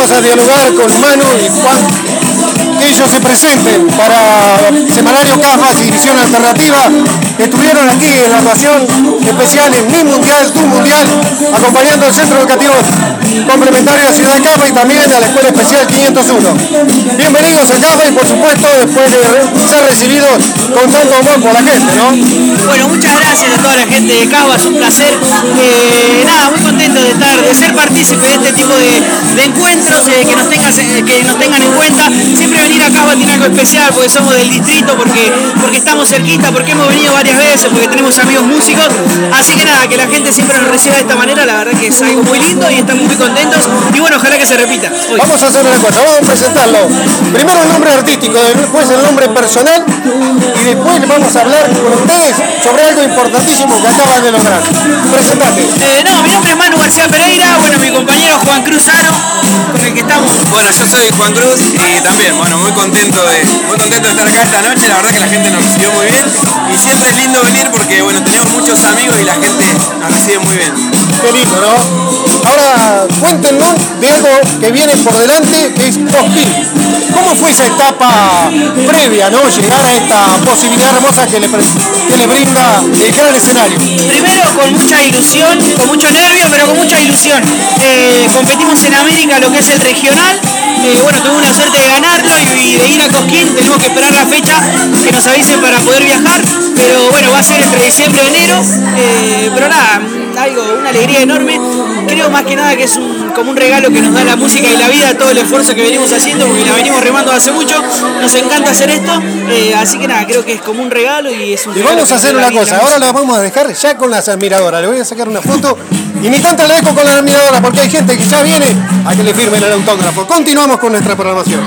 vamos a dialogar con Manu y Juan, ellos se presenten para Semanario Cajas y División Alternativa, estuvieron aquí en la actuación especial en Mi Mundial, Tu Mundial, acompañando al Centro Educativo Complementario de Ciudad de Caja y también a la Escuela Especial 501. Bienvenidos a Caja y por supuesto después de ser recibidos con tanto amor por la gente, ¿no? Bueno, muchas gracias a toda la gente de Cava, es un placer. Eh, nada, muy contento de estar, de ser partícipe de este tipo de, encuentros, eh, que, nos tengan, eh, que nos tengan en cuenta. Especial porque somos del distrito, porque, porque estamos cerquita, porque hemos venido varias veces, porque tenemos amigos músicos. Así que nada, que la gente siempre nos reciba de esta manera, la verdad que es algo muy lindo y estamos muy contentos. Y bueno, ojalá que se repita. Vamos a hacer una cosa, vamos a presentarlo. Primero el nombre artístico, después el nombre personal y después vamos a hablar con ustedes sobre algo importantísimo que acaban de lograr. Presentate. Bueno, yo soy Juan Cruz y también, bueno, muy contento de muy contento de estar acá esta noche. La verdad que la gente nos recibió muy bien y siempre es lindo venir porque, bueno, tenemos muchos amigos y la gente nos recibe muy bien. Qué lindo, ¿no? Ahora cuéntenos de algo que viene por delante, que es Cosquín. ¿Cómo fue esa etapa previa, ¿no? Llegar a esta posibilidad hermosa que le, que le brinda el gran escenario. Primero con mucha ilusión, con mucho nervio, pero con mucha ilusión. Competimos en América lo que es el regional. Eh, bueno, tuvimos la suerte de ganarlo y, y de ir a Cosquín. Tenemos que esperar la fecha que nos avisen para poder viajar. Pero bueno, va a ser entre diciembre y enero. Eh, pero nada, algo, una alegría enorme. Creo más que nada que es un- como un regalo que nos da la música y la vida, todo el esfuerzo que venimos haciendo, porque la venimos remando hace mucho. Nos encanta hacer esto. eh, así que nada, creo que es como un regalo y es un Y vamos a hacer una cosa, ahora la vamos a dejar ya con las admiradoras. Le voy a sacar una foto y ni tanta la dejo con la admiradora porque hay gente que ya viene a que le firmen el autógrafo. Continuamos con nuestra programación.